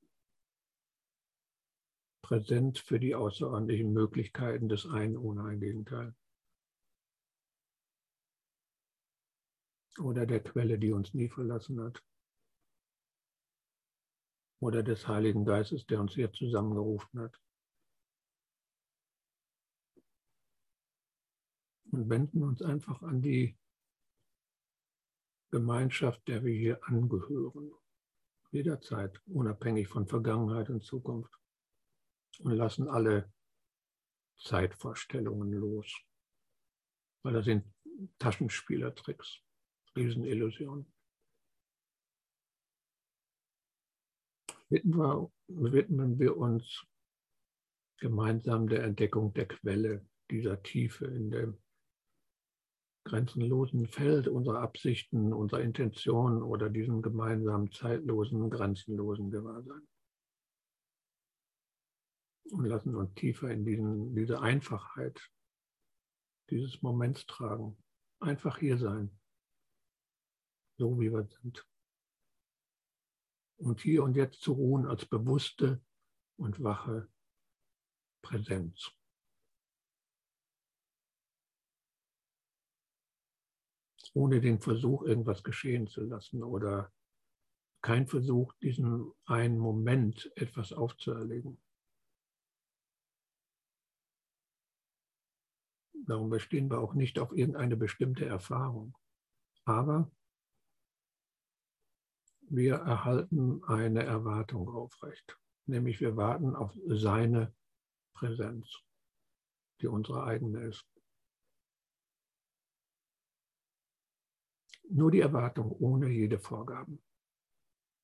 präsent für die außerordentlichen Möglichkeiten des einen ohne ein Gegenteil. oder der Quelle, die uns nie verlassen hat. Oder des Heiligen Geistes, der uns hier zusammengerufen hat. Und wenden uns einfach an die Gemeinschaft, der wir hier angehören. Jederzeit, unabhängig von Vergangenheit und Zukunft. Und lassen alle Zeitvorstellungen los. Weil das sind Taschenspielertricks. Riesenillusion. Widmen wir, uns gemeinsam der Entdeckung der Quelle dieser Tiefe in dem grenzenlosen Feld unserer Absichten, unserer Intentionen oder diesem gemeinsamen zeitlosen, grenzenlosen Gewahrsein. Und lassen uns tiefer in diesen, diese Einfachheit dieses Moments tragen. Einfach hier sein so wie wir sind. Und hier und jetzt zu ruhen als bewusste und wache Präsenz. Ohne den Versuch, irgendwas geschehen zu lassen oder kein Versuch, diesen einen Moment etwas aufzuerlegen. Darum bestehen wir auch nicht auf irgendeine bestimmte Erfahrung. Aber wir erhalten eine Erwartung aufrecht, nämlich wir warten auf seine Präsenz, die unsere eigene ist. Nur die Erwartung ohne jede Vorgaben.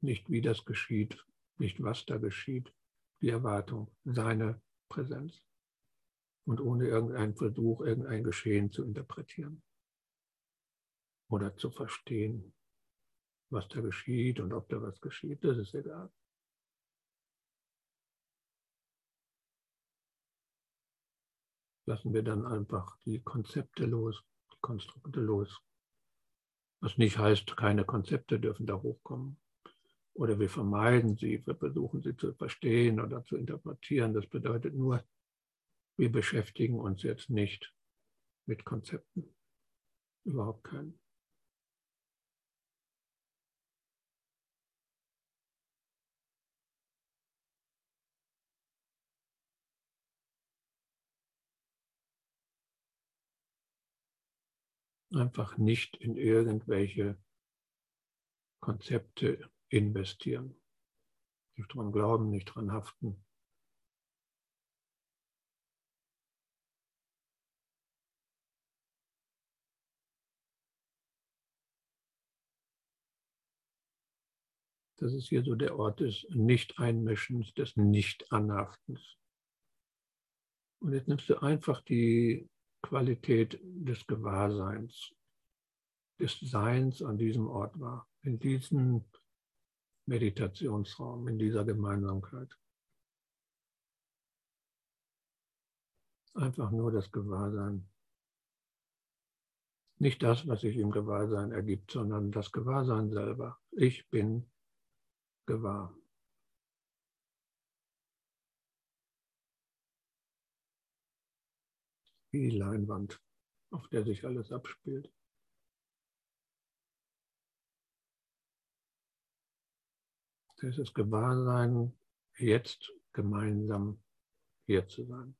Nicht wie das geschieht, nicht was da geschieht, die Erwartung, seine Präsenz. Und ohne irgendeinen Versuch, irgendein Geschehen zu interpretieren oder zu verstehen, was da geschieht und ob da was geschieht, das ist egal. Lassen wir dann einfach die Konzepte los, die Konstrukte los. Was nicht heißt, keine Konzepte dürfen da hochkommen. Oder wir vermeiden sie, wir versuchen sie zu verstehen oder zu interpretieren. Das bedeutet nur, wir beschäftigen uns jetzt nicht mit Konzepten. Überhaupt keinen. Einfach nicht in irgendwelche Konzepte investieren. Nicht dran glauben, nicht dran haften. Das ist hier so der Ort des Nicht-Einmischens, des Nicht-Anhaftens. Und jetzt nimmst du einfach die Qualität des Gewahrseins, des Seins an diesem Ort wahr, in diesem Meditationsraum, in dieser Gemeinsamkeit. Einfach nur das Gewahrsein. Nicht das, was sich im Gewahrsein ergibt, sondern das Gewahrsein selber. Ich bin gewahr. Wie die Leinwand, auf der sich alles abspielt. Das ist Gewahrsein, jetzt gemeinsam hier zu sein.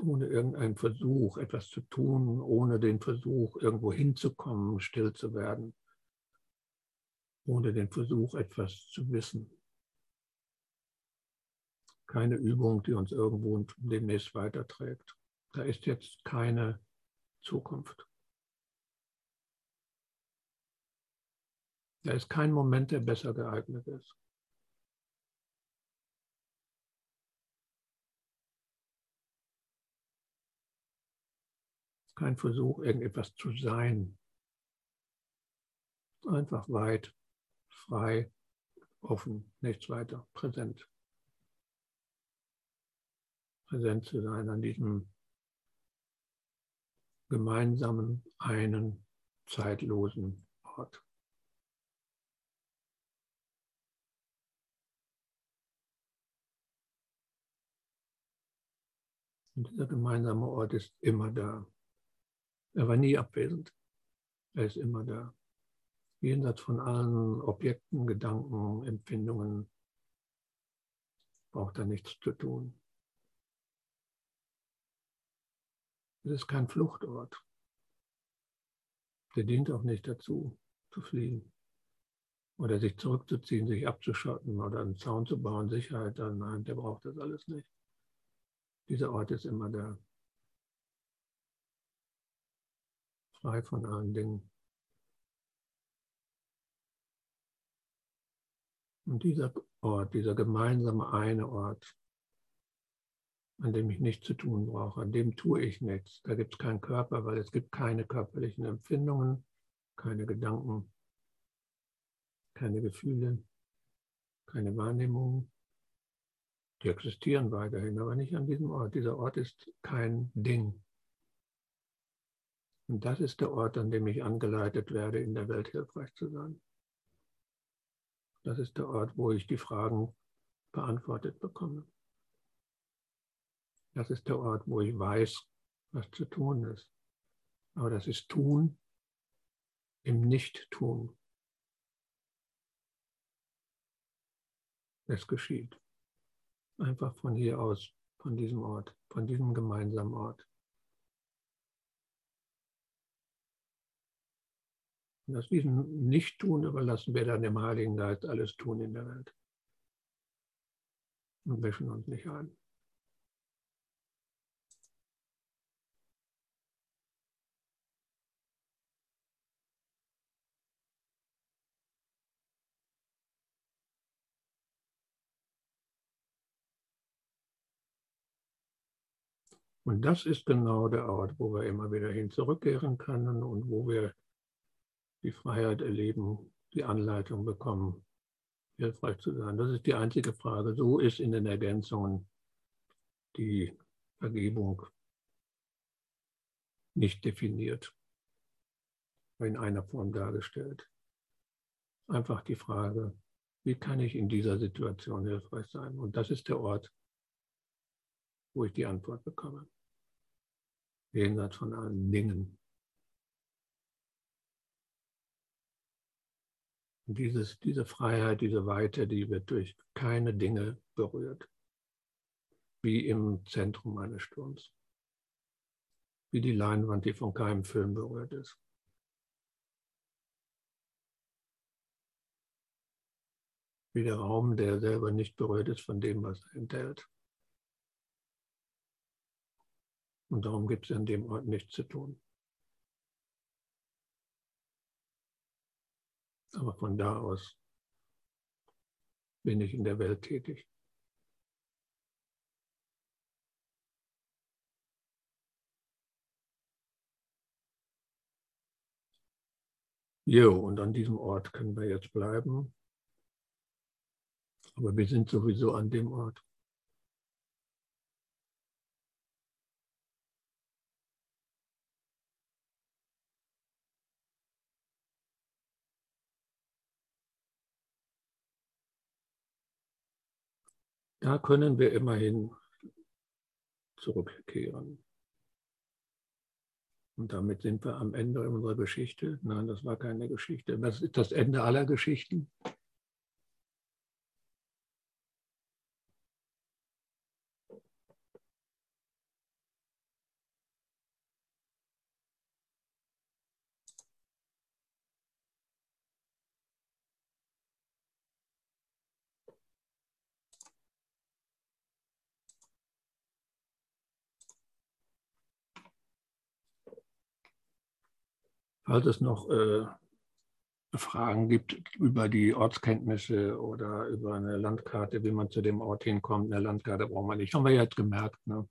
Ohne irgendeinen Versuch, etwas zu tun, ohne den Versuch, irgendwo hinzukommen, still zu werden, ohne den Versuch, etwas zu wissen. Keine Übung, die uns irgendwo demnächst weiterträgt. Da ist jetzt keine Zukunft. Da ist kein Moment, der besser geeignet ist. Kein Versuch, irgendetwas zu sein. Einfach weit, frei, offen, nichts weiter, präsent. Präsent zu sein an diesem gemeinsamen, einen, zeitlosen Ort. Und dieser gemeinsame Ort ist immer da. Er war nie abwesend. Er ist immer da. Jenseits von allen Objekten, Gedanken, Empfindungen braucht er nichts zu tun. Es ist kein Fluchtort. Der dient auch nicht dazu, zu fliehen oder sich zurückzuziehen, sich abzuschotten oder einen Zaun zu bauen, Sicherheit. Nein, der braucht das alles nicht. Dieser Ort ist immer da. Frei von allen Dingen. Und dieser Ort, dieser gemeinsame eine Ort, an dem ich nichts zu tun brauche, an dem tue ich nichts. Da gibt es keinen Körper, weil es gibt keine körperlichen Empfindungen, keine Gedanken, keine Gefühle, keine Wahrnehmungen. Die existieren weiterhin, aber nicht an diesem Ort. Dieser Ort ist kein Ding. Und das ist der Ort, an dem ich angeleitet werde, in der Welt hilfreich zu sein. Das ist der Ort, wo ich die Fragen beantwortet bekomme. Das ist der Ort, wo ich weiß, was zu tun ist. Aber das ist tun im Nicht-Tun. Es geschieht. Einfach von hier aus, von diesem Ort, von diesem gemeinsamen Ort. Das diesem Nicht-Tun überlassen wir dann dem Heiligen Geist alles tun in der Welt. Und mischen uns nicht ein. Und das ist genau der Ort, wo wir immer wieder hin zurückkehren können und wo wir die Freiheit erleben, die Anleitung bekommen, hilfreich zu sein. Das ist die einzige Frage. So ist in den Ergänzungen die Vergebung nicht definiert, in einer Form dargestellt. Einfach die Frage, wie kann ich in dieser Situation hilfreich sein? Und das ist der Ort, wo ich die Antwort bekomme jenseits von allen Dingen. Dieses, diese Freiheit, diese Weite, die wird durch keine Dinge berührt, wie im Zentrum eines Sturms, wie die Leinwand, die von keinem Film berührt ist. Wie der Raum, der selber nicht berührt ist von dem, was er enthält. Und darum gibt es an dem Ort nichts zu tun. Aber von da aus bin ich in der Welt tätig. Jo, und an diesem Ort können wir jetzt bleiben. Aber wir sind sowieso an dem Ort. Da können wir immerhin zurückkehren. Und damit sind wir am Ende unserer Geschichte. Nein, das war keine Geschichte. Das ist das Ende aller Geschichten. Falls es noch äh, Fragen gibt über die Ortskenntnisse oder über eine Landkarte, wie man zu dem Ort hinkommt, eine Landkarte brauchen wir nicht. Haben wir jetzt gemerkt. Ne?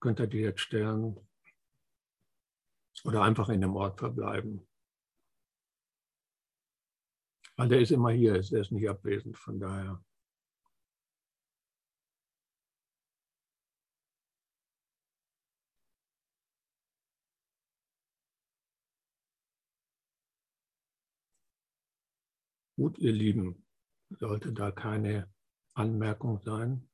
Könnt ihr die jetzt stellen oder einfach in dem Ort verbleiben. Weil der ist immer hier, er ist nicht abwesend, von daher. Gut, ihr Lieben, sollte da keine Anmerkung sein,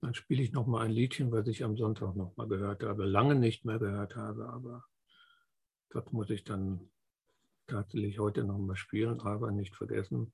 dann spiele ich noch mal ein Liedchen, was ich am Sonntag noch mal gehört habe, lange nicht mehr gehört habe, aber das muss ich dann tatsächlich heute noch mal spielen, aber nicht vergessen.